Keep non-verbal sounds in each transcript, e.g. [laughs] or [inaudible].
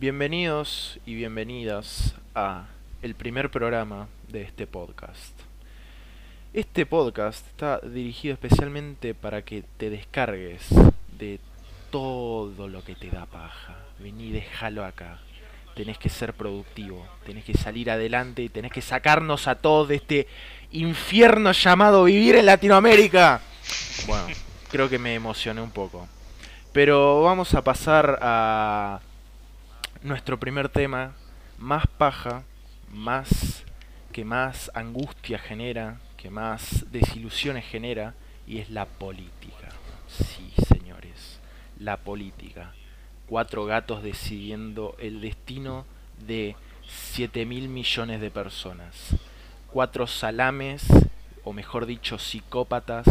Bienvenidos y bienvenidas a el primer programa de este podcast. Este podcast está dirigido especialmente para que te descargues de todo lo que te da paja. Vení, déjalo acá. Tenés que ser productivo, tenés que salir adelante y tenés que sacarnos a todos de este infierno llamado vivir en Latinoamérica. Bueno, creo que me emocioné un poco. Pero vamos a pasar a nuestro primer tema, más paja, más que más angustia genera, que más desilusiones genera, y es la política. Sí, señores, la política. Cuatro gatos decidiendo el destino de 7 mil millones de personas. Cuatro salames, o mejor dicho, psicópatas,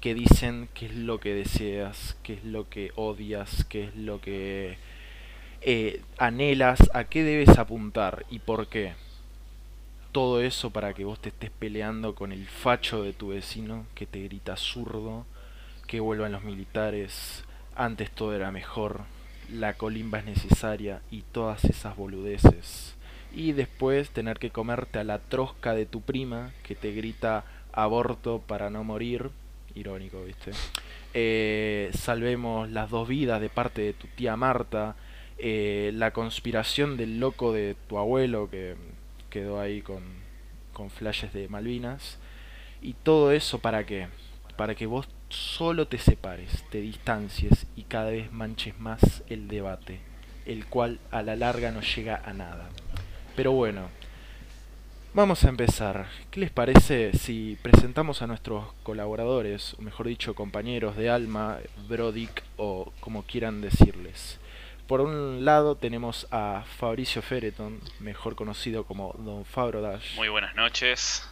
que dicen qué es lo que deseas, qué es lo que odias, qué es lo que eh, anhelas, a qué debes apuntar y por qué. Todo eso para que vos te estés peleando con el facho de tu vecino que te grita zurdo, que vuelvan los militares, antes todo era mejor, la colimba es necesaria y todas esas boludeces. Y después tener que comerte a la trosca de tu prima que te grita aborto para no morir irónico, ¿viste? Eh, salvemos las dos vidas de parte de tu tía Marta, eh, la conspiración del loco de tu abuelo que quedó ahí con, con flashes de Malvinas, y todo eso para qué? Para que vos solo te separes, te distancies y cada vez manches más el debate, el cual a la larga no llega a nada. Pero bueno, Vamos a empezar. ¿Qué les parece si presentamos a nuestros colaboradores, o mejor dicho, compañeros de alma, Brodick o como quieran decirles? Por un lado tenemos a Fabricio Fereton, mejor conocido como Don Fabro Dash. Muy buenas noches.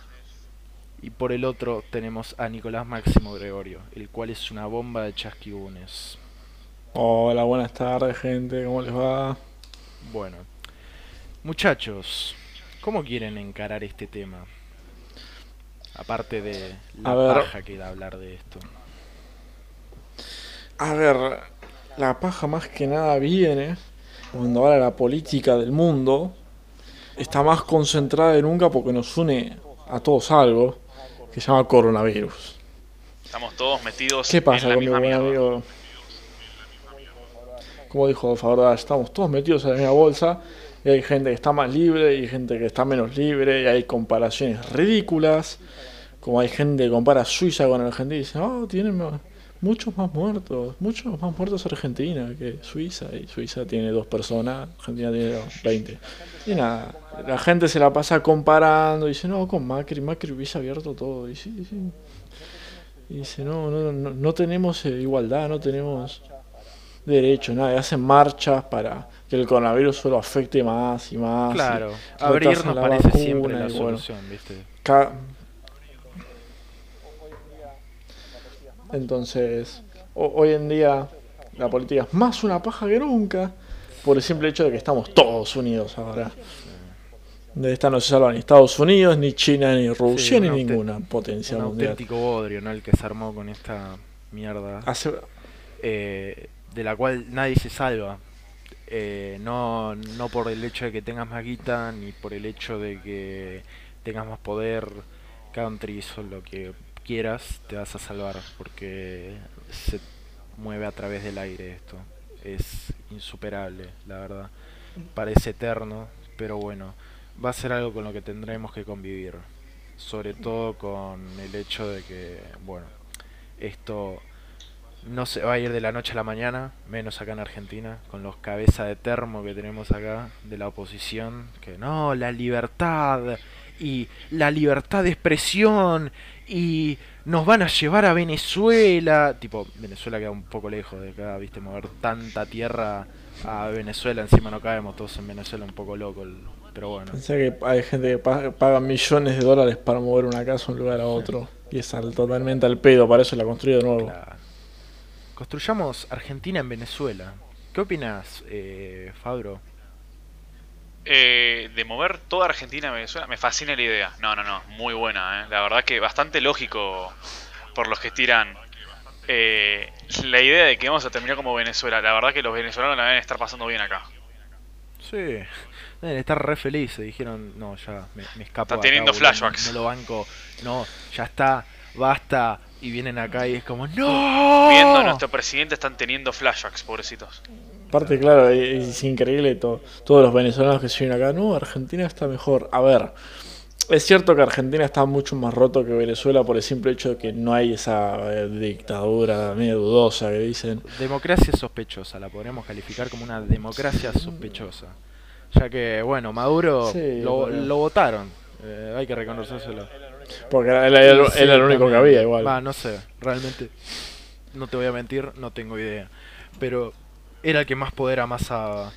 Y por el otro tenemos a Nicolás Máximo Gregorio, el cual es una bomba de chasquibunes. Hola, buenas tardes gente, ¿cómo les va? Bueno, muchachos, ¿Cómo quieren encarar este tema? Aparte de la paja que da hablar de esto. A ver, la paja más que nada viene cuando habla la política del mundo. Está más concentrada de nunca porque nos une a todos algo que se llama coronavirus. Estamos todos metidos ¿Qué pasa en la con mi misma buen mierda. amigo? Como dijo Favor, estamos todos metidos en la misma bolsa y hay gente que está más libre y gente que está menos libre y hay comparaciones ridículas. Como hay gente que compara Suiza con Argentina y dice, oh, tienen muchos más muertos, muchos más muertos Argentina que Suiza. Y Suiza tiene dos personas, Argentina tiene 20. Y nada, la gente se la pasa comparando y dice, no, con Macri, Macri hubiese abierto todo. Y sí, sí. Y dice, no, no, no, no tenemos eh, igualdad, no tenemos derecho, nada, y hacen marchas para que el coronavirus solo afecte más y más. Claro, retrasan abrir nos la parece vacuna siempre la y bueno, solución, ¿viste? Entonces, ho- hoy en día la política es más una paja que nunca por el simple hecho de que estamos todos unidos ahora. De esta no se salva ni Estados Unidos, ni China, ni Rusia, Sí, ni ninguna potencia Un mundial. auténtico bodrio, ¿no? El que se armó con esta mierda. Hace, eh, de la cual nadie se salva. Eh, no, no por el hecho de que tengas más guita, ni por el hecho de que tengas más poder, country, o lo que quieras, te vas a salvar, porque se mueve a través del aire esto. Es insuperable, la verdad. Parece eterno, pero bueno, va a ser algo con lo que tendremos que convivir. Sobre todo con el hecho de que, bueno, esto no se va a ir de la noche a la mañana, menos acá en Argentina, con los cabezas de termo que tenemos acá de la oposición, que no, la libertad y la libertad de expresión y nos van a llevar a Venezuela, tipo, Venezuela queda un poco lejos de acá, viste, mover tanta tierra a Venezuela, encima no caemos todos en Venezuela, un poco loco, el- pero bueno. Pensé que hay gente que pa- paga millones de dólares para mover una casa de un lugar a otro. Y es al- totalmente al pedo, para eso la construí de nuevo. Claro. Construyamos Argentina en Venezuela. ¿Qué opinas, eh, Fabro? Eh, de mover toda Argentina a Venezuela, me fascina la idea. No, no, no, muy buena, ¿eh? La verdad que bastante lógico por los que tiran eh, la idea de que vamos a terminar como Venezuela. La verdad que los venezolanos la deben estar pasando bien acá. Sí, deben estar re felices. Dijeron, no, ya me, me escapo. Está acá, teniendo boludo, no- flashbacks. No, lo banco. No, ya está, basta. Y vienen acá y es como, ¡No! Viendo a nuestro presidente están teniendo flashbacks, pobrecitos. Aparte, claro, es, es increíble to- todos los venezolanos que se vienen acá. No, Argentina está mejor. A ver, es cierto que Argentina está mucho más roto que Venezuela por el simple hecho de que no hay esa eh, dictadura medio dudosa que dicen. Democracia sospechosa, la podríamos calificar como una democracia sospechosa. Ya que, bueno, Maduro Sí, lo, pero- lo votaron. eh, hay que reconocérselo. Porque era, era- era Sí, el único que había igual. No sé, realmente. No te voy a mentir, no tengo idea. Pero era el que más poder amasaba.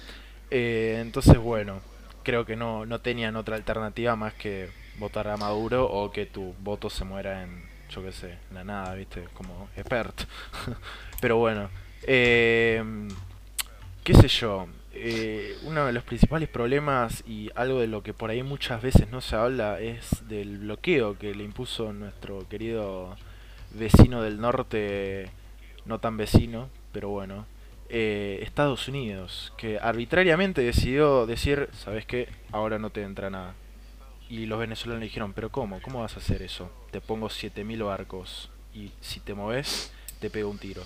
Eh, entonces, bueno, creo que no, no tenían otra alternativa más que votar a Maduro o que tu voto se muera en, yo qué sé, en la nada, ¿viste? Como expert. [laughs] Pero bueno, eh, qué sé yo. eh, uno de los principales problemas y algo de lo que por ahí muchas veces no se habla es del bloqueo que le impuso nuestro querido vecino del norte, no tan vecino, pero bueno, eh, Estados Unidos, que arbitrariamente decidió decir, ¿sabes qué? Ahora no te entra nada. Y los venezolanos le dijeron, pero ¿cómo? ¿Cómo vas a hacer eso? Te pongo 7000 barcos y si te moves, te pego un tiro.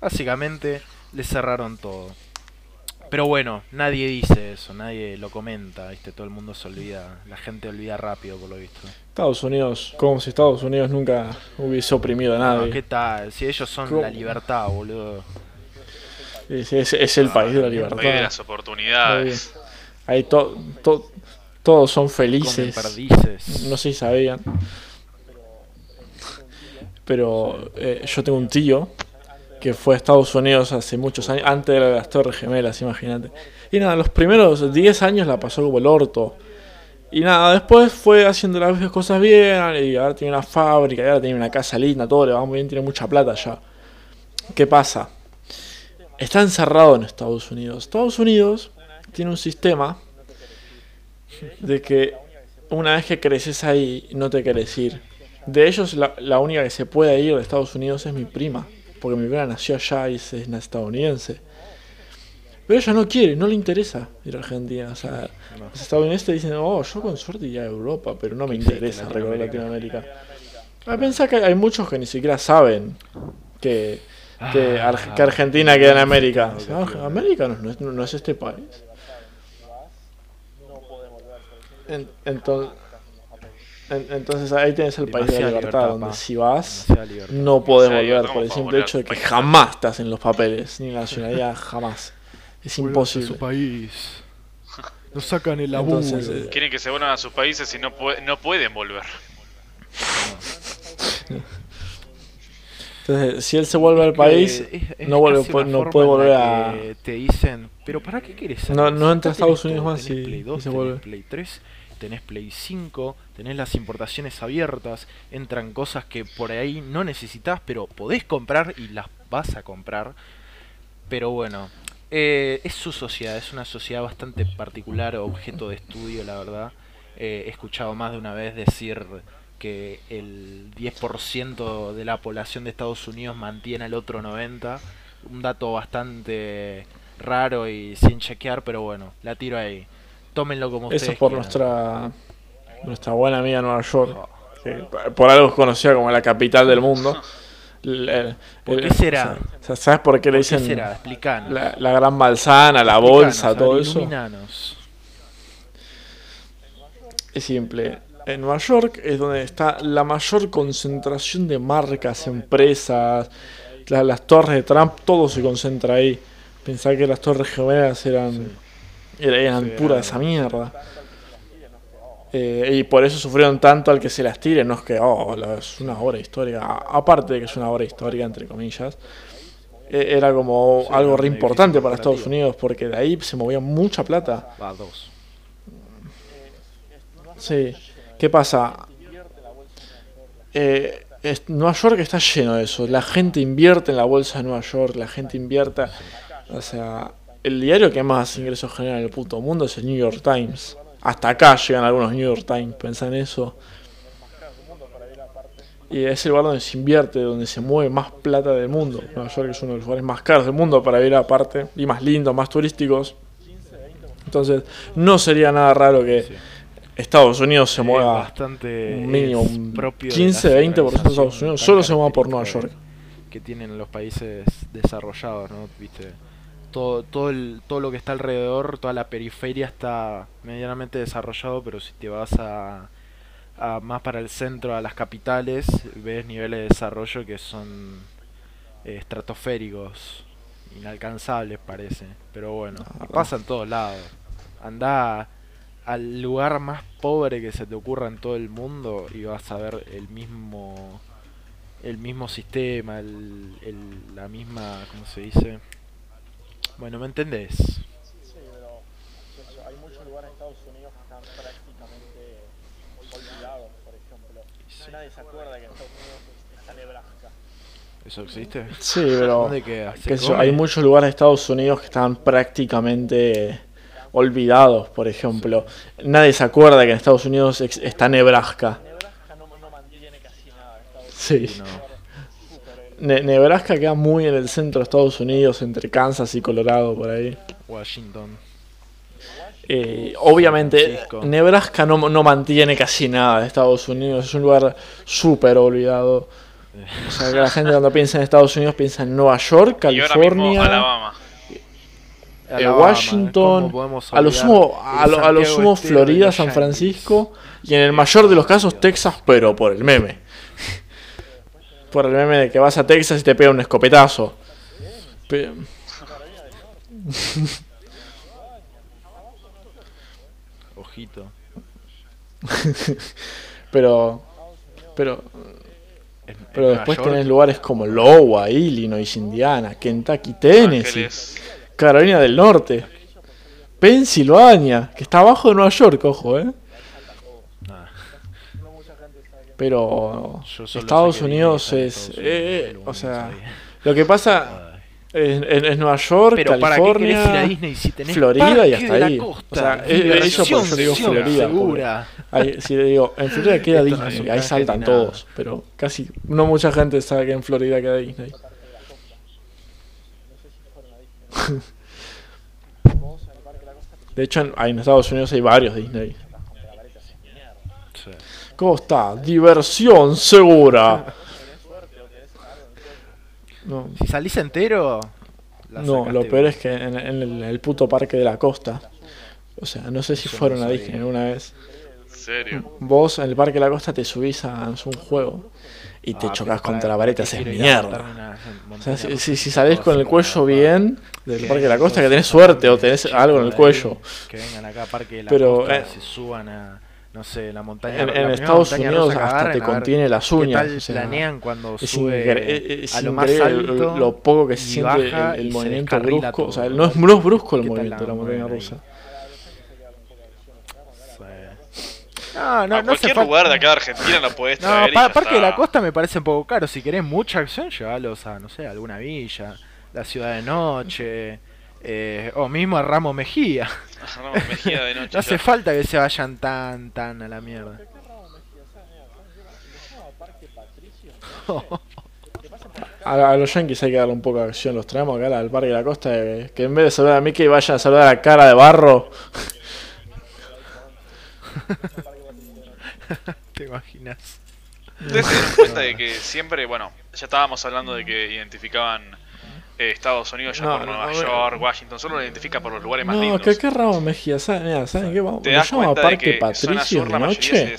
Básicamente, le cerraron todo. Pero bueno, nadie dice eso, nadie lo comenta, ¿viste? Todo el mundo se olvida, la gente olvida rápido por lo visto. Estados Unidos, como si Estados Unidos nunca hubiese oprimido a No, nadie. ¿Qué tal? Si ellos son ¿Cómo? la libertad, boludo. Es, es- es el país de la El libertad. país de las oportunidades. Ahí to- to- todos son felices. No sé si sabían. Pero eh, yo tengo un tío que fue a Estados Unidos hace muchos años, antes de las Torres Gemelas, imagínate. Y nada, los primeros 10 años la pasó como el orto. Y nada, después fue haciendo las cosas bien, y ahora tiene una fábrica, y ahora tiene una casa linda, todo le va muy bien, tiene mucha plata ya. ¿Qué pasa? Está encerrado en Estados Unidos. Estados Unidos tiene un sistema de que una vez que creces ahí no te querés ir. De ellos la, la única que se puede ir de Estados Unidos es mi prima, porque mi prima nació allá y es, estadounidense. Pero ella no quiere, no le interesa ir a Argentina. O sea, los estadounidenses te dicen, oh, yo con suerte iría a Europa, pero no me interesa recorrer Latinoamérica. Latinoamérica. A pensar que hay muchos que ni siquiera saben que, que, Ah, que Argentina queda en América. no, América no, no es, no es este país. En- entonces, en- entonces ahí tienes el país de la libertad, libertad, donde si vas libertad. no podés Demasiada volver por el simple hecho de que jamás estás en los papeles, ni en la nacionalidad, [laughs] jamás. Es su imposible. país. [laughs] Nos sacan el laburo. Entonces, eh, Quieren que se vuelvan a sus países y no, no pueden volver. Entonces, si él se vuelve al país, es- es no vuelve- casi pu- una no forma puede volver a- Te dicen, pero ¿para qué querés No- no entra a Estados Unidos más y- Play y 2, se vuelve. Play 3, tenés Play 5, tenés las importaciones abiertas, entran cosas que por ahí no necesitas, pero podés comprar y las vas a comprar. Pero bueno, eh, es su sociedad, es una sociedad bastante particular, objeto de estudio, la verdad. Eh, he escuchado más de una vez decir que el 10% de la población de Estados Unidos mantiene al otro 90%. Un dato bastante raro y sin chequear, pero bueno, la tiro ahí. Tómenlo como ustedes eso es por quieran. nuestra nuestra buena amiga Nueva York, que por algo es conocida como la capital del mundo. El- ¿Por el- qué será? ¿Sabes por qué le ¿Por qué dicen será? Explicanos. la, la gran manzana, la Explicanos, bolsa, a ver, todo eso? Es simple. En Nueva York es donde está la mayor concentración de marcas, empresas, la- las torres de Trump, todo se concentra ahí. Pensá que las torres gemelas eran, era- eran Sí, pura era- esa mierda. Eh, y por eso sufrieron tanto al que se las tire, no es que oh, es una obra histórica, aparte de que es una obra histórica, entre comillas, eh, era como Sí, algo re importante para Estados. Unidos, porque de ahí se movía mucha plata. Va, dos. Sí. ¿Qué pasa? Eh, Nueva York está lleno de eso. La gente invierte en la bolsa de Nueva York, la gente invierte. O sea, el diario que más ingresos genera en el puto mundo es el New York Times. Hasta acá llegan algunos New York Times, pensá en eso. Y es el lugar donde se invierte, donde se mueve más plata del mundo. Nueva York es uno de los lugares más caros del mundo para ir aparte, y más lindos, más turísticos. Entonces, no sería nada raro que. Estados Unidos se mueva bastante un mínimo, es un propio de 15, la 20% de Estados Unidos solo se mueva por Nueva York. que- tienen los países desarrollados, ¿no? Viste, todo todo el, todo lo que está alrededor, toda la periferia está medianamente desarrollado, pero si te vas a, a más para el centro, a las capitales, ves niveles de desarrollo que son eh, estratosféricos, inalcanzables parece, pero bueno, pasa en todos lados. Anda al lugar más pobre que se te ocurra en todo el mundo y vas a ver el mismo el mismo sistema, el, el- la misma, ¿cómo se dice? Bueno, ¿me entendés? Sí, pero hay muchos lugares en Estados Unidos que están prácticamente olvidados, por ejemplo. Nadie se acuerda que en Estados Unidos está Nebraska. ¿Eso existe? Sí, pero ¿Dónde queda? ¿Se qué sé yo, come? hay muchos lugares de Estados Unidos que están prácticamente olvidados, por ejemplo. Nadie se acuerda que en Estados Unidos ex- está Nebraska. Nebraska no, mantiene casi nada. Sí. Sí, no. Ne- Nebraska queda muy en el centro de Estados Unidos, entre Kansas y Colorado, por ahí. Washington. Eh, obviamente, Francisco. Nebraska no, no mantiene casi nada de Estados Unidos, es un lugar súper olvidado. O sea, que la gente cuando piensa en Estados Unidos piensa en Nueva York, Y ahora mismo California, Alabama. Eh, Washington, ¿cómo podemos a lo sumo, a lo, a lo sumo Florida, San? Francisco y en el mayor de los casos Texas, pero por el meme. [laughs] Por el meme de que vas a Texas y te pega un escopetazo. Pe- [laughs] Ojito. [laughs] Pero, pero, pero después tenés lugares como Iowa, Illinois, Indiana, Kentucky, Tennessee, Ángeles. Carolina del Norte, Pensilvania, que está abajo de Nueva York, ojo, eh. nah, Pero Estados Unidos es, eh, Unidos, o sea, lo que pasa es, Nueva York, Pero ¿para qué querés ir a California, Disney si tenés Florida y hasta ahí. Costa? O sea, eh, Diversión eso por eso digo. Florida. Ahí, si le digo, en Florida queda Disney, ahí saltan todos, pero casi no mucha gente sabe que en Florida queda Disney. De hecho, en, en Estados Unidos hay varios Disney. Sí. ¿Cómo está? Diversión segura. No, Si salís entero, no lo peor es que en, en el, el puto parque de la costa. O sea, no sé si no fueron a. Disney alguna vez. ¿En serio? Vos en el parque de la costa te subís a un juego y te Ah, chocas contra la pared y te ¿para qué haces mierda. O sea, si, rusa si, salís con el cuello bien del que parque de la costa, que tenés suerte o tenés algo en el cuello. Que vengan acá a Parque de la Pero, Costa, eh, se suban a, no sé, la montaña En, la en Estados montaña Unidos rusa hasta te agarren, contiene las ¿Qué uñas. tal o sea, planean cuando es, sube incre- es a lo más alto lo poco que se siente el- movimiento brusco. O sea, no es, no es brusco el ¿Qué tal movimiento de la montaña ahí? rusa. No, no, a no cualquier lugar de acá de Argentina lo podés No, traer. pa- ya Parque de la Costa me parece un poco caro. Si querés mucha acción, llévalos a, no sé, a alguna villa, la ciudad de noche, eh, o mismo a Ramos Mejía. [laughs] No, Mejía de noche. No hace falta que se vayan tan, tan a la mierda. A, a los yankees hay que darle un poco de acción. Los traemos acá al parque de la costa. Que, que en vez de saludar a Mickey, vayan a saludar a la cara de barro. [laughs] [laughs] [laughs] ¿Te imaginas? Ustedes se dieron cuenta de que siempre, bueno, ya estábamos hablando de que identificaban eh, Estados Unidos ya No, por no, Nueva no, York, Washington, solo lo identifica por los lugares más No, lindos. que qué Ramos Mejía. ¿Saben, ¿saben qué? Vamos, cuenta de Parque que zona Patricio de noche.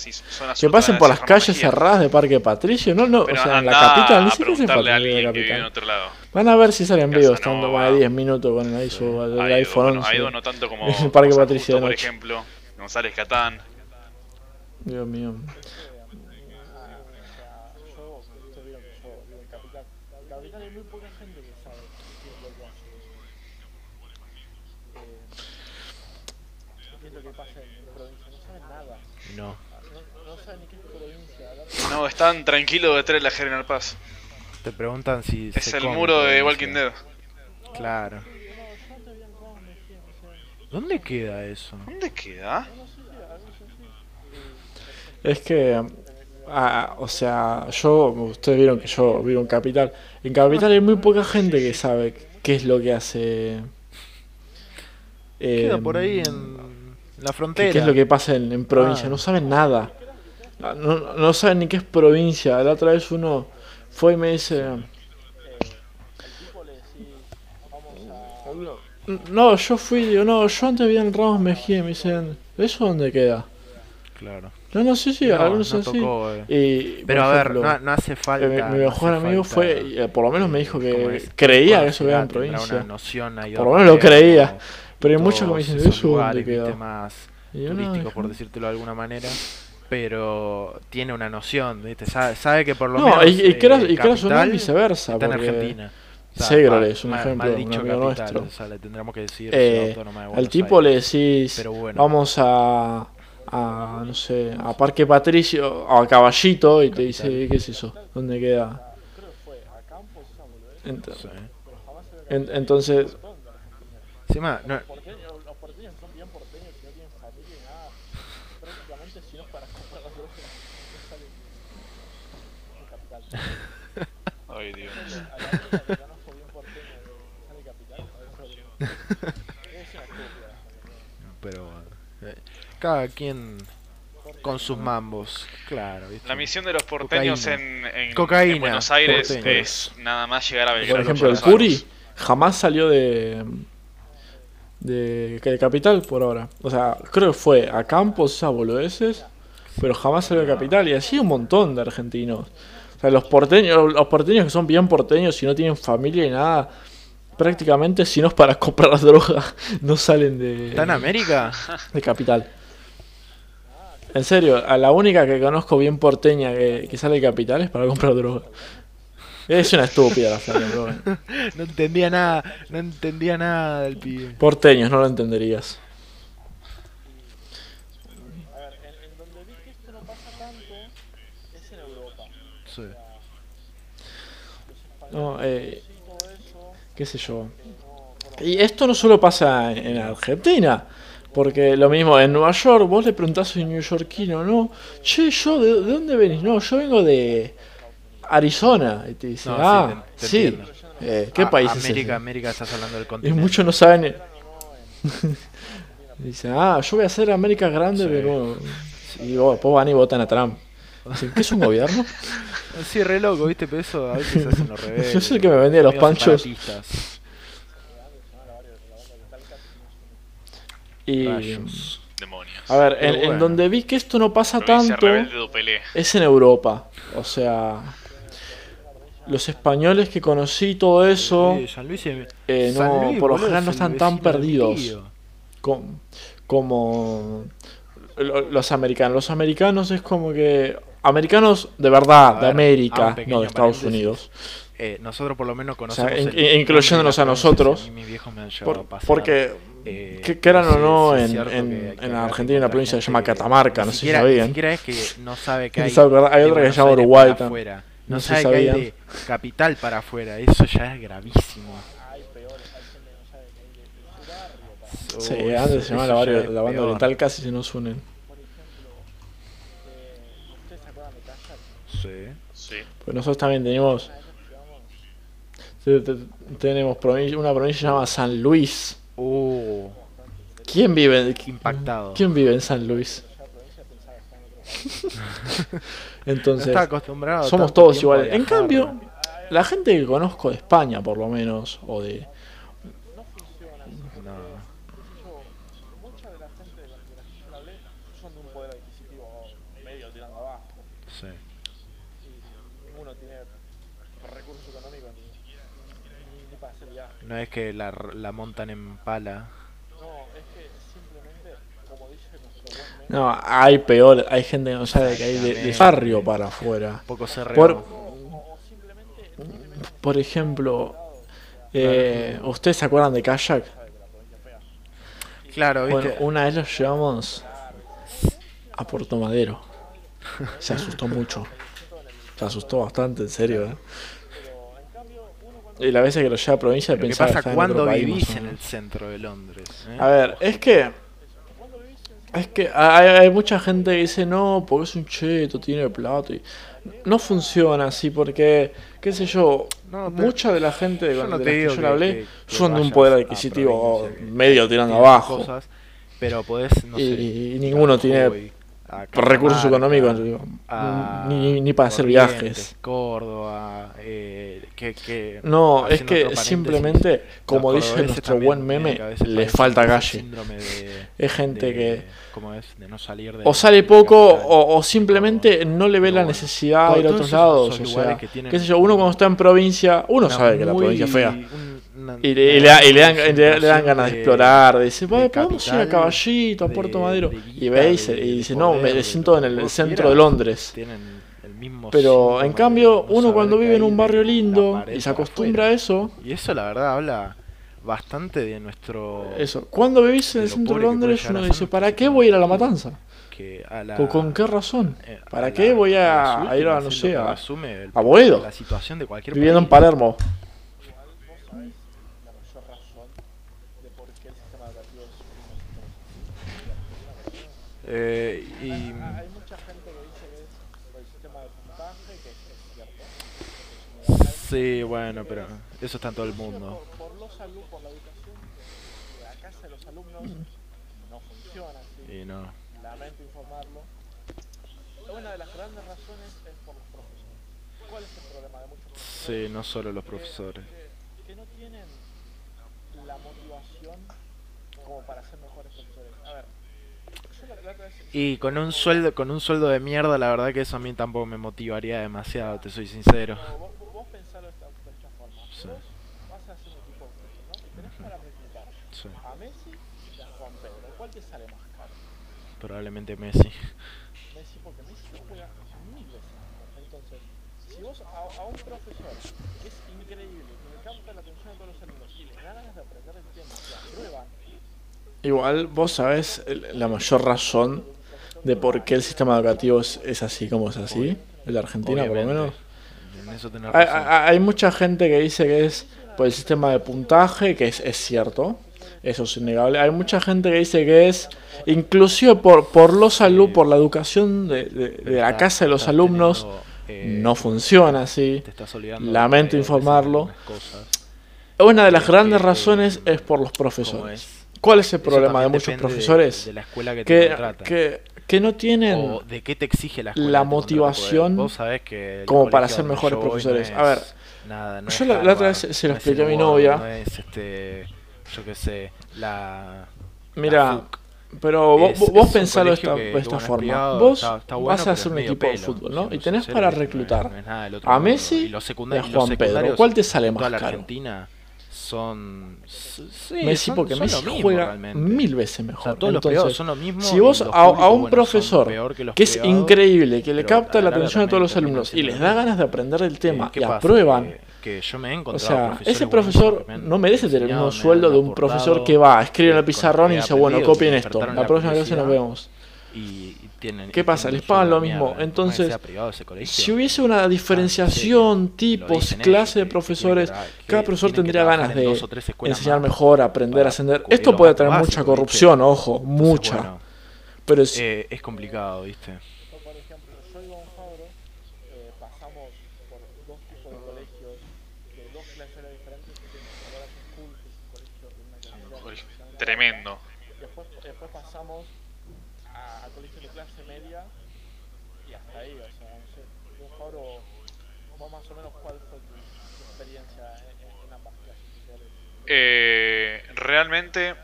Que pasen a por las calles Mejía. cerradas de Parque Patricio. No, no, Pero o sea, en la capital. Ni a siquiera se a falta de la capital. Van a ver si salen vivos estando más de 10 minutos con el Ha ido, iPhone bueno, 11. ha ido no tanto como, [laughs] Parque Patricio de por noche. ejemplo, González Catán. Dios mío. No. No, están tranquilos detrás de la General Paz. Te preguntan si. Es se el come muro de. Walking Dead. Claro. ¿Dónde queda eso? ¿Dónde queda? Es que, ah, o sea, yo, ustedes vieron que yo vivo en Capital. En Capital hay muy poca gente que sabe qué es lo que hace Queda Eh, por ahí en la ¿Qué, frontera. qué es lo que pasa en, en provincia? Ah. No saben nada. No, no- no saben ni qué es provincia. La otra vez uno fue y me dice... No, yo fui, digo, no, yo antes vivía en Ramos Mejía y me dicen, ¿eso dónde queda? Claro. No, no, sí, sí, No, algunos no así. tocó, eh. Y, Pero a ver, ejemplo, no, no hace falta. eh, mi, mi no mejor amigo falta, fue, y, eh, por lo menos me eh, dijo ¿cómo que es? creía que eso quedaba en provincia. Una noción ahí Por lo menos lo creía. Pero hay muchos que me dicen, ¿eso lugares, queda? más Y turísticos, por decírtelo de alguna manera. Pero tiene una noción, ¿viste? Sabe, sabe que por lo No, menos. y, y eh, quiero, y quiero sonar capital viceversa. Está en Argentina. Segro va, es un mal- ejemplo, mal un dicho amigo capital, nuestro. o sea, le tendremos que decir eh, de al tipo le decís, Pero bueno. vamos a, a, no sé, a Parque Patricio, o a Caballito, y te dice. ¿qué es eso? ¿Dónde queda? Ent- Sí. en- entonces, Encima, no- [laughs] Ay, Dios. [laughs] pero eh, cada quien con sus mambos, claro. ¿viste? La misión de los porteños Cocaína. en, en- Cocaína, en Buenos Aires porteños. es nada más llegar a por Belgrano. ejemplo, el Puri sabemos. jamás salió de, de, de Capital por ahora. O sea, creo que fue a Campos, esas boludeces, pero jamás salió de Capital. Y así un montón de argentinos. O sea, los porteños, los porteños que son bien porteños y no tienen familia y nada, prácticamente si no es para [laughs] comprar droga, no salen de, ¿Está en América? de Capital. En serio, a la única que conozco bien porteña que, que sale de Capital es para comprar droga. Es una estúpida la pero bueno. [laughs] No entendía nada, no entendía nada del pibe. Porteños, no lo entenderías. Sí. No, eh, qué sé yo. Y esto no solo pasa en, en Argentina. Porque lo mismo, en Nueva York, vos le preguntás a un neoyorquino, ¿no? Che, yo, ¿de, de dónde venís? No, yo vengo de Arizona. Y te dice, No, sí, ah, te- te sí. Eh, ¿Qué A- país es América, ese? América estás hablando del Y continente. muchos no saben. [laughs] Dicen, ah, yo voy a hacer América grande Sí. nuevo. Y vos, van y votan a Trump. Dicen, ¿qué es un gobierno? [laughs] Sí, re loco, ¿viste? Pero eso a veces se [laughs] hacen los rebeldes. Yo soy el que me vendía los panchos. Y. Rayos. Demonios. A ver, en, en donde vi que esto no pasa Provincia tanto es en Europa. O sea, los españoles que conocí, todo eso, Sí, San Luis, eh, San no, Luis, por lo general no es el están tan perdidos como lo- los americanos. Los americanos es como que. Americanos de verdad, de ver, América, no de Estados. Unidos. Eh, nosotros por lo menos conocemos. in- el- in- incluyéndonos a nosotros, provincias, y mis viejos me han llevado Por- a pasar. porque, Eh, que quieran o no, en, en- que- que en Argentina hay una provincia que se llama que Catamarca, no sé si sabían. Ni siquiera es que no sabe que [laughs] hay. ¿Se? Hay otra que se llama Uruguay para tam- afuera. no No sé sabe si que hay sabían. de capital para afuera. Eso ya es gravísimo. Sí, Oh, eso- antes se llamaba la, la banda oriental, casi se nos unen. Sí. Sí. Pues nosotros también tenemos. te- te- Tenemos provincia- una provincia llamada San Luis. Uh, ¿Quién vive, impactado. ¿quién vive en San Luis? No [laughs] Entonces, está acostumbrado. somos todos iguales. En cambio, la gente que conozco de España, por lo menos, o de. No. Sí. No es que la, la montan en pala. No, hay peor, hay gente que no sabe que hay de, barrio para afuera. Poco se Por, por ejemplo, eh, ¿ustedes se acuerdan de Kayak? Claro, ¿viste? Bueno, una vez los llevamos a Puerto Madero. Se asustó mucho. Se asustó bastante, en serio. ¿eh? Y la vez que lo lleva a provincia que pensaba pasa en otro cuando vivís en el centro de Londres. ¿eh? A ver, es que Es que hay, hay mucha gente que dice, no, porque es un cheto, tiene plata. Y no funciona así porque, qué sé yo, No, pero mucha de la gente yo no de las que yo le hablé que- que son de un poder adquisitivo medio tirando abajo. cosas, pero podés, no Y- sé, y ninguno tiene A recursos económicos a ni, ni para hacer viajes. Córdoba, eh, que, que No, es que simplemente, como dice nuestro buen meme, le falta calle. de- Es gente de- que ¿cómo es? De no salir de o sale poco o, o simplemente no le ve la necesidad de ir a otros lados. O sea, que tienen qué sé yo, uno cuando está en provincia, uno sabe que la provincia es fea. un- Y le, y le da- y le dan, le- ganas de de- explorar, "Va, podemos ir a capital, Caballito, a de- Puerto Madero. de Y ve y, se- dice, no, me siento en el centro quieras". de Londres. Tienen el mismo Pero en cambio, uno cuando vive en un barrio lindo y se acostumbra a eso, Y eso la verdad habla bastante de nuestro... eso. Cuando vivís en el centro de Londres, uno dice, ¿para qué voy a ir a la matanza? que a la, ¿O con qué razón? eh, ¿Para la- qué voy a, a ir a, no sé, a, resume el- a Boedo? la situación de cualquier Viviendo en. Palermo. Eh, y sí, bueno, pero eso está en todo el mundo. por los alumnos, por la educación de la casa de los alumnos no funciona así, Y no. lamento informarlo. Una de las grandes razones es por los profesores. ¿Cuál es el problema de muchos profesores? Sí, no solo los profesores. Que no tienen la motivación como para ser mejores profesores. A ver, la, la Y con un sueldo, con un sueldo de mierda, la verdad que eso a mí tampoco me motivaría demasiado, te soy sincero. Vos, vos- vos pensalo de esta, de esta forma. Sí. Vos vas a hacer un equipo. Y tenés para reclutar Sí, a Messi y a Juan Pedro. ¿Cuál te sale más caro? probablemente Messi. Messi, porque Messi juega mil veces. Entonces, si vos a, a un profesor que es increíble, que le capta la atención de todos los alumnos y les da ganas de aprender el tema y aprueban. Igual vos sabés la mayor razón de por qué el sistema educativo es, es así como es así, el de Argentina por lo menos. En eso tenés Hay, razón. hay- hay mucha gente que dice que es por el sistema de puntaje, que es, es cierto, eso es innegable. Hay mucha gente que dice que es inclusive por, por los alumnos, por la educación de, de- la casa de los alumnos, teniendo, eh, no funciona así. te estás olvidando Lamento informarlo. Una de las grandes razones es por los profesores. ¿Cuál es el problema de muchos de- profesores? De, la escuela que te contrata. que, que no tienen... o de qué te exige la escuela. motivación porque Vos sabés que el como para ser mejores profesores. no A ver, es nada, no yo la- la otra vez se lo no expliqué a mi novia. No es este, yo qué sé, la. Mira, pero vos, Es- vos pensalo esta, que- de esta forma. privado, vos está- está bueno, vas a hacer un equipo de fútbol, ¿no? Y tenés para reclutar a. Messi y los y secundarios, a Juan Pedro. ¿Cuál te sale más caro? Argentina son. sí, Messi son- porque son Messi mismo juega realmente. mil veces O mejor. sea, todos los privados son lo mismo. si vos a, un bueno, profesor que, es increíble, que le capta la atención de todos los alumnos y les da ganas de aprender el tema ¿qué y pasa? aprueban, Que, que yo me he o sea, ese profesor no merece tener el mismo sueldo de un profesor que va, escribe en el pizarrón y dice, bueno, copien esto, la próxima clase nos vemos. y tienen, ¿Qué pasa? Les pagan lo mismo. mierda. Entonces. Si hubiese una diferenciación, Lo tipos, clase de profesores, que cada profesor tendría ganas de dos o tres escuelas enseñar más mejor, aprender, ascender. Esto puede traer mucha corrupción, ojo, Entonces, mucha. bueno, Pero es, eh, es complicado, ¿viste? por ejemplo, yo y Don Fabro eh, pasamos por dos tipos de colegios de dos clases eran diferentes. Ahora School, que es un colegio de una calidad Colegio excepcional. Tremendo. Después, después pasamos a, a colegios de clase media y hasta ahí, o sea, no sé. Fabro, vos más o menos cuál fue tu, tu experiencia en, ambas clases sociales. Eh, realmente,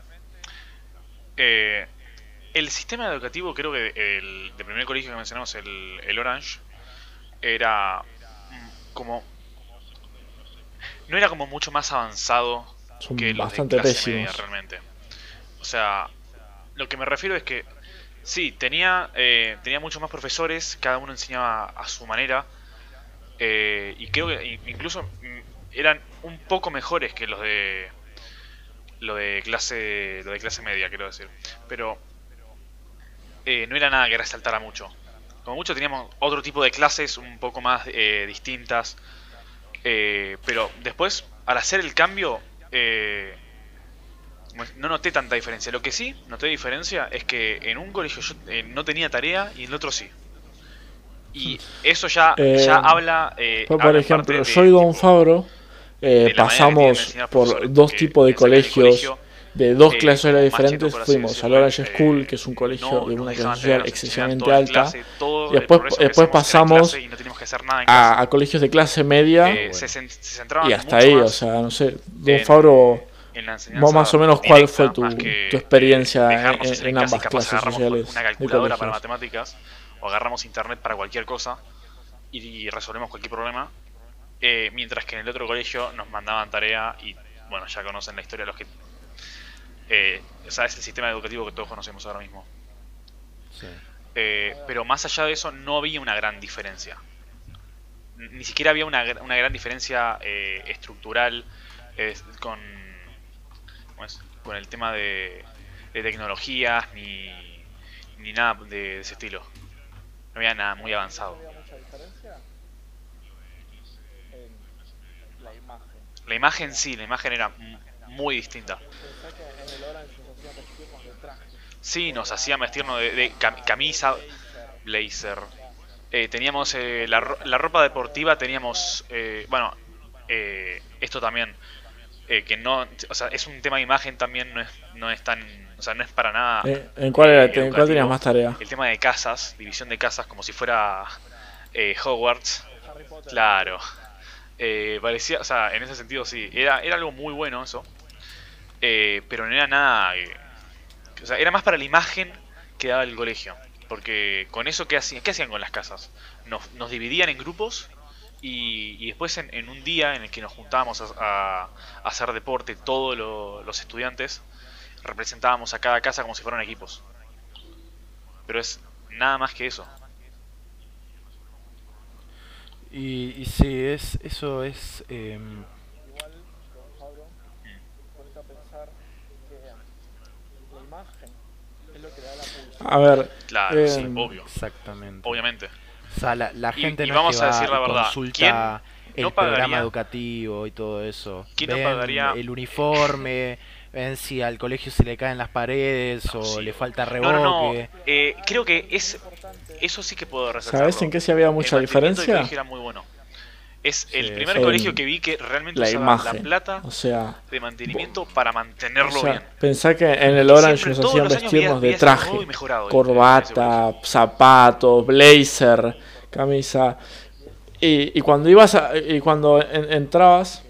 eh, el sistema educativo, creo que el de primer colegio que mencionamos, el, el Orange, era como. No era como mucho más avanzado Son que los bastante de clase media, realmente. O sea, lo que me refiero es que sí, tenía, eh, tenía muchos más profesores, cada uno enseñaba a su manera. eh, y creo que in- incluso mm, eran un poco mejores que los de lo de clase lo de clase media quiero decir pero eh, no era nada que resaltara mucho como mucho teníamos otro tipo de clases un poco más eh, distintas eh, pero después al hacer el cambio eh, no noté tanta diferencia. Lo que sí noté diferencia es que en un colegio yo eh, no tenía tarea y en el otro sí. Y eso ya, Eh, ya habla. eh, Por, habla por en ejemplo, de, yo y Don Fabro eh, pasamos por dos tipos de colegios, colegio, de dos eh, clases diferentes. cheto, por Fuimos al Orange eh, School, que es un colegio no de una clase social excesivamente alta. clase, Y después- después pasamos clase y no teníamos que hacer nada en clase. A, a colegios de clase media Eh, se, y hasta ahí, o sea, no sé. Don Fabro, en la vos enseñanza más o menos cuál fue tu, experiencia eh, en, ambas clases agarramos sociales. una de calculadora para matemáticas o agarramos internet para cualquier cosa y, y resolvemos cualquier problema. Eh, mientras que en el otro colegio nos mandaban tarea y, bueno, ya conocen la historia los que... Eh, o sea, es el sistema educativo que todos conocemos ahora mismo. Sí. Eh, pero más allá de eso no había una gran diferencia. Ni siquiera había una, una gran diferencia eh, estructural eh, con, ¿cómo es? con el tema de, de tecnologías ni, ni nada de, de ese estilo. No había nada muy avanzado. mucha diferencia en la imagen. La imagen sí, la imagen era muy distinta. Pensá que en el Orange nos hacían vestirnos de traje. Sí, nos hacían vestirnos de, de cam- camisa, blazer. Eh, teníamos eh, la, la ropa deportiva, teníamos, eh, bueno, eh, esto también, eh, que no, o sea, es un tema de imagen también, no es, no es tan, o sea, no es para nada. Eh, ¿En cuál, era, eh, en cuál tenías más tarea? El tema de casas, división de casas, como si fuera eh, Hogwarts. Claro. Eh, parecía, o sea, en ese sentido sí, era, era algo muy bueno eso. Eh, pero no era nada. o sea, era más para la imagen que daba el colegio. Porque con eso, ¿qué hacían, ¿qué hacían con las casas? Nos, nos dividían en grupos y, y después en, en un día en el que nos juntábamos a, a- a hacer deporte, todos lo- los estudiantes, representábamos a cada casa como si fueran equipos. Pero es nada más que eso. Y, y sí, es, eso es... em, ponete a pensar que la imagen es lo que le da la pulsión. A ver, Claro, Eh, sí, obvio. exactamente. Obviamente. O sea, la, la Y- gente y no vamos es que a va decir la y verdad, consulta el no programa pagaría- educativo y todo eso. ¿Quién no Ven pagaría- el uniforme, ven si al colegio se le caen las paredes No, o sí. le falta No, reboque. no, no. eh, creo que es eso sí que puedo resaltarlo. ¿sabes en qué sí había mucha el del diferencia? colegio era muy bueno. Es el Sí, primer colegio que vi que realmente La usaba imagen. la plata O sea, de mantenimiento para mantenerlo o sea, bien. pensá que en el Orange siempre, nos hacían vestirnos de traje, corbata, zapatos, blazer, camisa. Y, y cuando ibas a- y cuando en- entrabas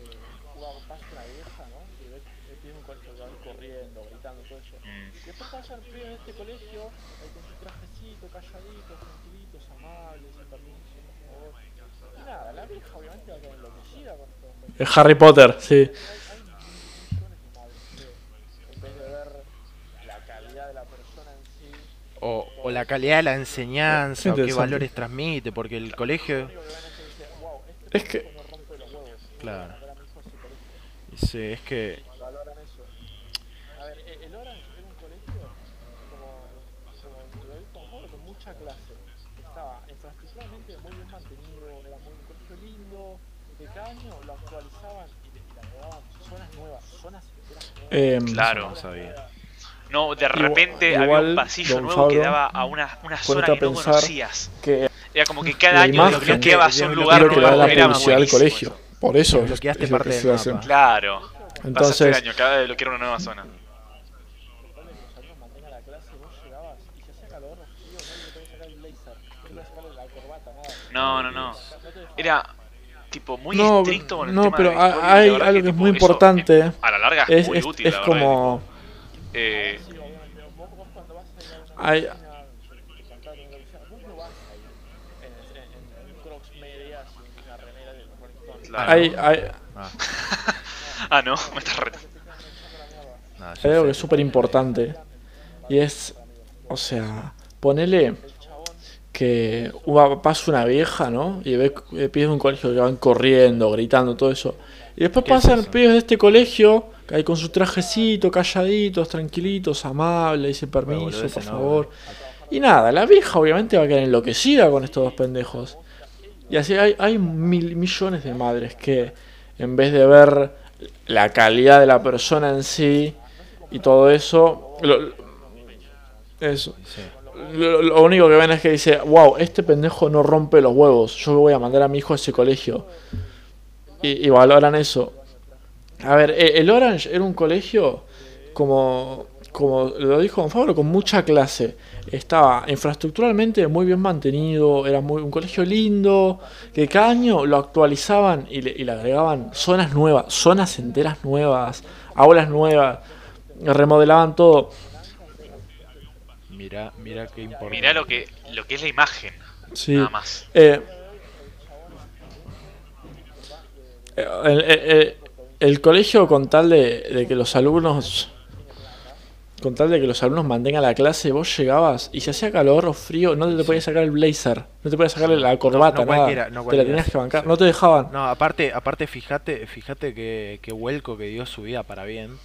Mm. Después pasan pibes de este colegio eh, con su trajecito, calladitos, tranquilitos, amables, sin permiso, por favor. Y nada, la vieja obviamente va a quedar enloquecida con esto. Harry Potter, sí. Hay, hay millones de madres que en vez de ver la calidad de la persona en sí, O, o la calidad de la enseñanza, o qué valores transmite, porque el colegio... es que-. Claro. Sí, es que... valoran eso. A ver, eh, el Orange era un colegio, como, como lo dijo Jorge, con mucha clase. Estaba infraestructuralmente muy bien mantenido, era muy, un colegio lindo, que cada año lo actualizaban y le, agregaban zonas nuevas, zonas. Em, Claro. No sabía. No, de Igual- repente había igual, un pasillo don nuevo que Fabro, daba a una, una zona que no conocías. que Era como que cada año desbloqueabas que- un que lugar lo que nuevo. la Era buenísimo colegio. eso. Por eso. es- Desbloqueaste es parte que del hace. Claro. Entonces, año, cada vez lo quiero una nueva zona. Que no no. No. Era tipo muy No, estricto con el no, tema pero de la hay algo que es tipo, muy eso, importante. eh, a la larga es, Es, muy es, útil, es la verdad, como. eh, una Hay-. Claro. Hay, hay, Ah, [laughs] ah, no, me estás retando. hay algo que es súper importante y es, o sea, ponele que pasa una vieja, ¿no? Y ve pibes de un colegio que van corriendo, gritando, todo eso. Y después ¿Qué es pasan eso? pibes de este colegio, que hay con su trajecito, calladitos, tranquilitos, amables, dice permiso, por no, favor. Y nada, la vieja obviamente va a quedar enloquecida con estos dos pendejos. Y así hay, hay mil, millones de madres que en vez de ver la calidad de la persona en sí, y todo eso. Lo, eso. Sí. Lo, único que ven es que dice, wow, este pendejo no rompe los huevos, yo voy a mandar a mi hijo a ese colegio. Y, y valoran eso. A ver, e- el Orange era un colegio como, como lo dijo Don Fabro, con mucha clase. Estaba infraestructuralmente muy bien mantenido, era muy, un colegio lindo, que cada año lo actualizaban y le, y le agregaban zonas nuevas, zonas enteras nuevas, aulas nuevas, remodelaban todo. Mirá, mirá qué importante. Mirá lo que, lo que es la imagen, Sí. nada más. Eh, el, el- el- el colegio con tal de, de que los alumnos con tal de que los alumnos mantengan la clase, vos llegabas y si hacía calor o frío, no te, podías sacar el blazer, no te podías sacar la corbata, no nada. no te la tenías que bancar, sí. no te dejaban. No, aparte, aparte fíjate, fíjate que, que vuelco que dio su vida para bien.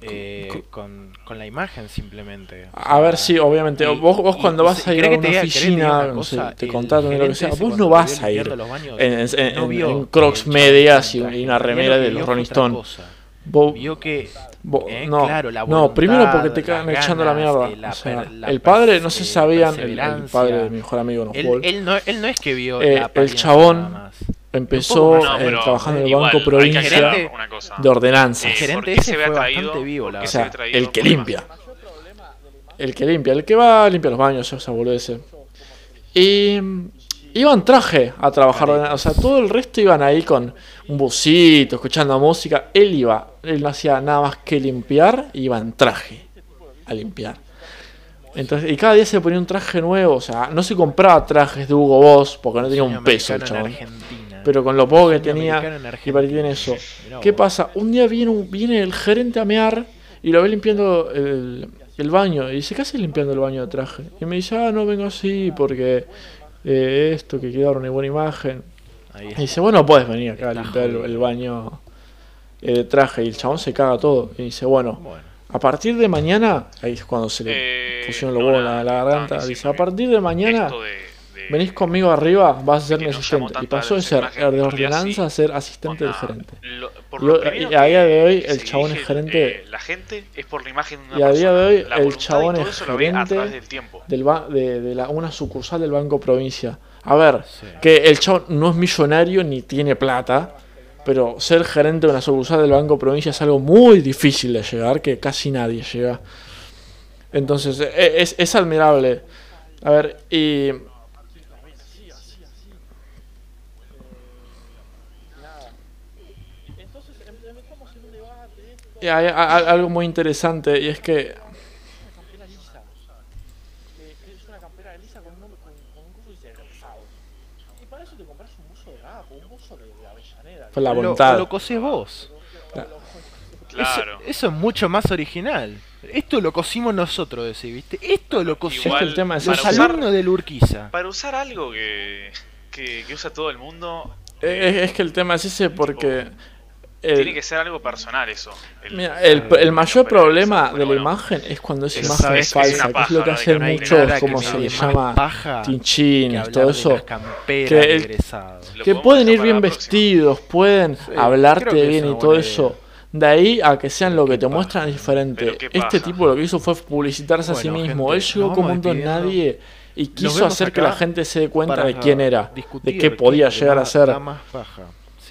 Eh, co- con, con la imagen simplemente. O A ver, sea, sí, obviamente. y- vos, vos y- cuando vas a ir ¿querés a una diga- oficina, una no sé, cosa? te contratan lo que sea, vos no vas a ir baños, en, en- en- no vio en crocs medias y, una remera de los Rolling otra Stone. cosa. Vos- Vio que Vos- Eh, no, claro, la no, primero voluntad, porque te cagan las echando la ganas, mierda. eh, la O sea, la el padre, no se sabían, el, el padre de mi mejor amigo, no, él, él no, él no es que vio Eh, la el chabón. Empezó No, más, eh, trabajando en el igual, Banco Provincia de ordenanzas. Eh, gerente ¿por qué ese se ve fue bastante vivo, ¿Por la o se sea, el que limpia. El que limpia, el que va limpia los baños, esa boludez. Y mm, iban traje a trabajar, o sea, todo el resto iban ahí con un busito, escuchando música. Él iba, él no hacía nada más que limpiar, y iba en traje a limpiar. Entonces, y cada día se ponía un traje nuevo, o sea, no se compraba trajes de Hugo Boss porque no tenía un peso el en chabón. Pero con lo poco que tenía, en y para tiene eso. Mirá ¿Qué vos. pasa? Un día viene, un- viene el gerente a mear y lo ve limpiando el, el baño. Y dice, ¿qué haces limpiando el baño de traje? Y me dice, ah, no vengo así porque eh, esto, que quiero dar una buena imagen. Y dice, bueno, puedes venir acá a limpiar el, baño eh, de traje. Y el chabón se caga todo. Y dice, bueno, Bueno, a partir de mañana, ahí es cuando se le Eh, pusieron los no, huevos en la, garganta. Dice, a partir de mañana... esto de- de- Venís conmigo arriba, vas a ser mi asistente. Y pasó de ser de ordenanza sí. a ser asistente del gerente. lo- por Y lo lo- y a día de hoy el chabón es gerente- eh, la gente es por la imagen de una Y a día de hoy La el chabón es gerente del tiempo. Del ba- de, de la, una sucursal del Banco Provincia. A ver, Sí. que el chabón no es millonario ni tiene plata, pero ser gerente de una sucursal del Banco Provincia es algo muy difícil de llegar, que casi nadie llega. Entonces, e- es, es admirable. A ver, y... Y hay a- a- algo muy interesante y es que es una campera lisa con un, con, con un coso dice egresado. Y para eso te compras un buzo de gapo, un buzo de, de Avellaneda. Fue la lo- voluntad. o lo cosés vos. Claro. Eso, eso es mucho más original. Esto lo cosimos nosotros, decís, ¿viste? Esto lo cosimos Igual, el tema es los para ese. usar- alumnos del Urquiza. Para usar algo que, que, que usa todo el mundo, Es, es que el tema es ese porque... el- tiene que ser algo personal eso. El- Mira, el, mayor problema de la bueno. imagen es cuando esa Es- imagen es- es es falsa, que es paja, lo que ¿no? hacen muchos, como se le llama, tinchines, todo eso. Que pueden ir bien vestidos, pueden Sí, hablarte es bien y todo eso. De ahí a que sean lo que te paja. muestran es diferente. Este tipo lo que hizo fue publicitarse a sí mismo. gente, Él llegó como un don nadie y quiso hacer que la gente se dé cuenta de quién era, de qué podía llegar a ser.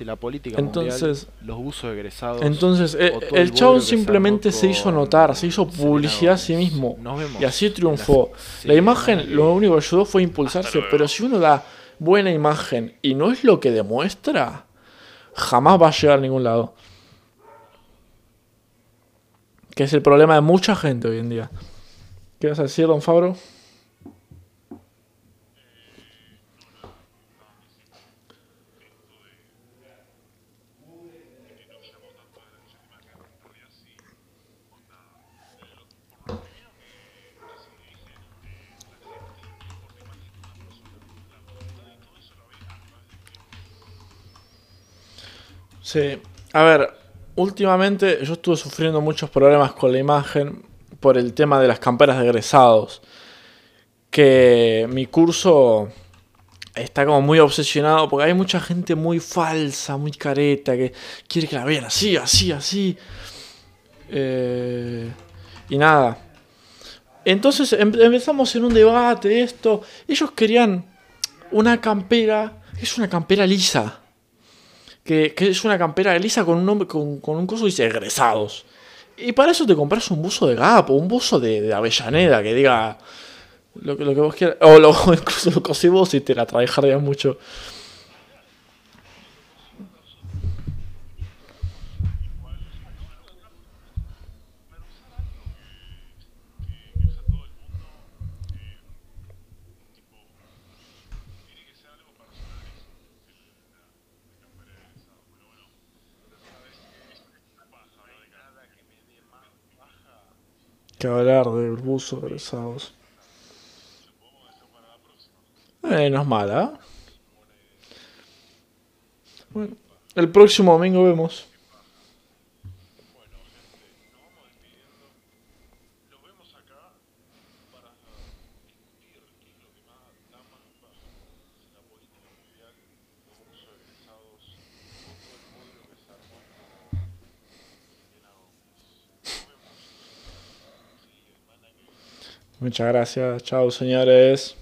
La política Entonces- mundial, los usos egresados. Entonces, eh, el chabón se simplemente se hizo notar, se hizo publicidad a sí mismo. Nos vemos Y así triunfó. la imagen lo único que ayudó fue impulsarse, pero si uno da buena imagen y no es lo que demuestra, jamás va a llegar a ningún lado. Que es el problema de mucha gente hoy en día. ¿Qué vas a decir, don Fabro? Sí, a ver, últimamente yo estuve sufriendo muchos problemas con la imagen por el tema de las camperas de egresados. Que mi curso está como muy obsesionado porque hay mucha gente muy falsa, muy careta, que quiere que la vean así, así, así. Eh, y nada. Entonces em- empezamos en un debate de esto. Ellos querían una campera. Es una campera lisa. Que, es una campera lisa con un nombre, con, con un coso dice egresados. Y para eso te compras un buzo de Gap o un buzo de, de Avellaneda que diga lo, que- lo que vos quieras. O lo, [laughs] incluso lo cosí vos y te la trabajarías mucho. Que hablar del buzo de egresados. Eh, no es mala. Bueno, el próximo domingo vemos. Muchas gracias. Chao, señores.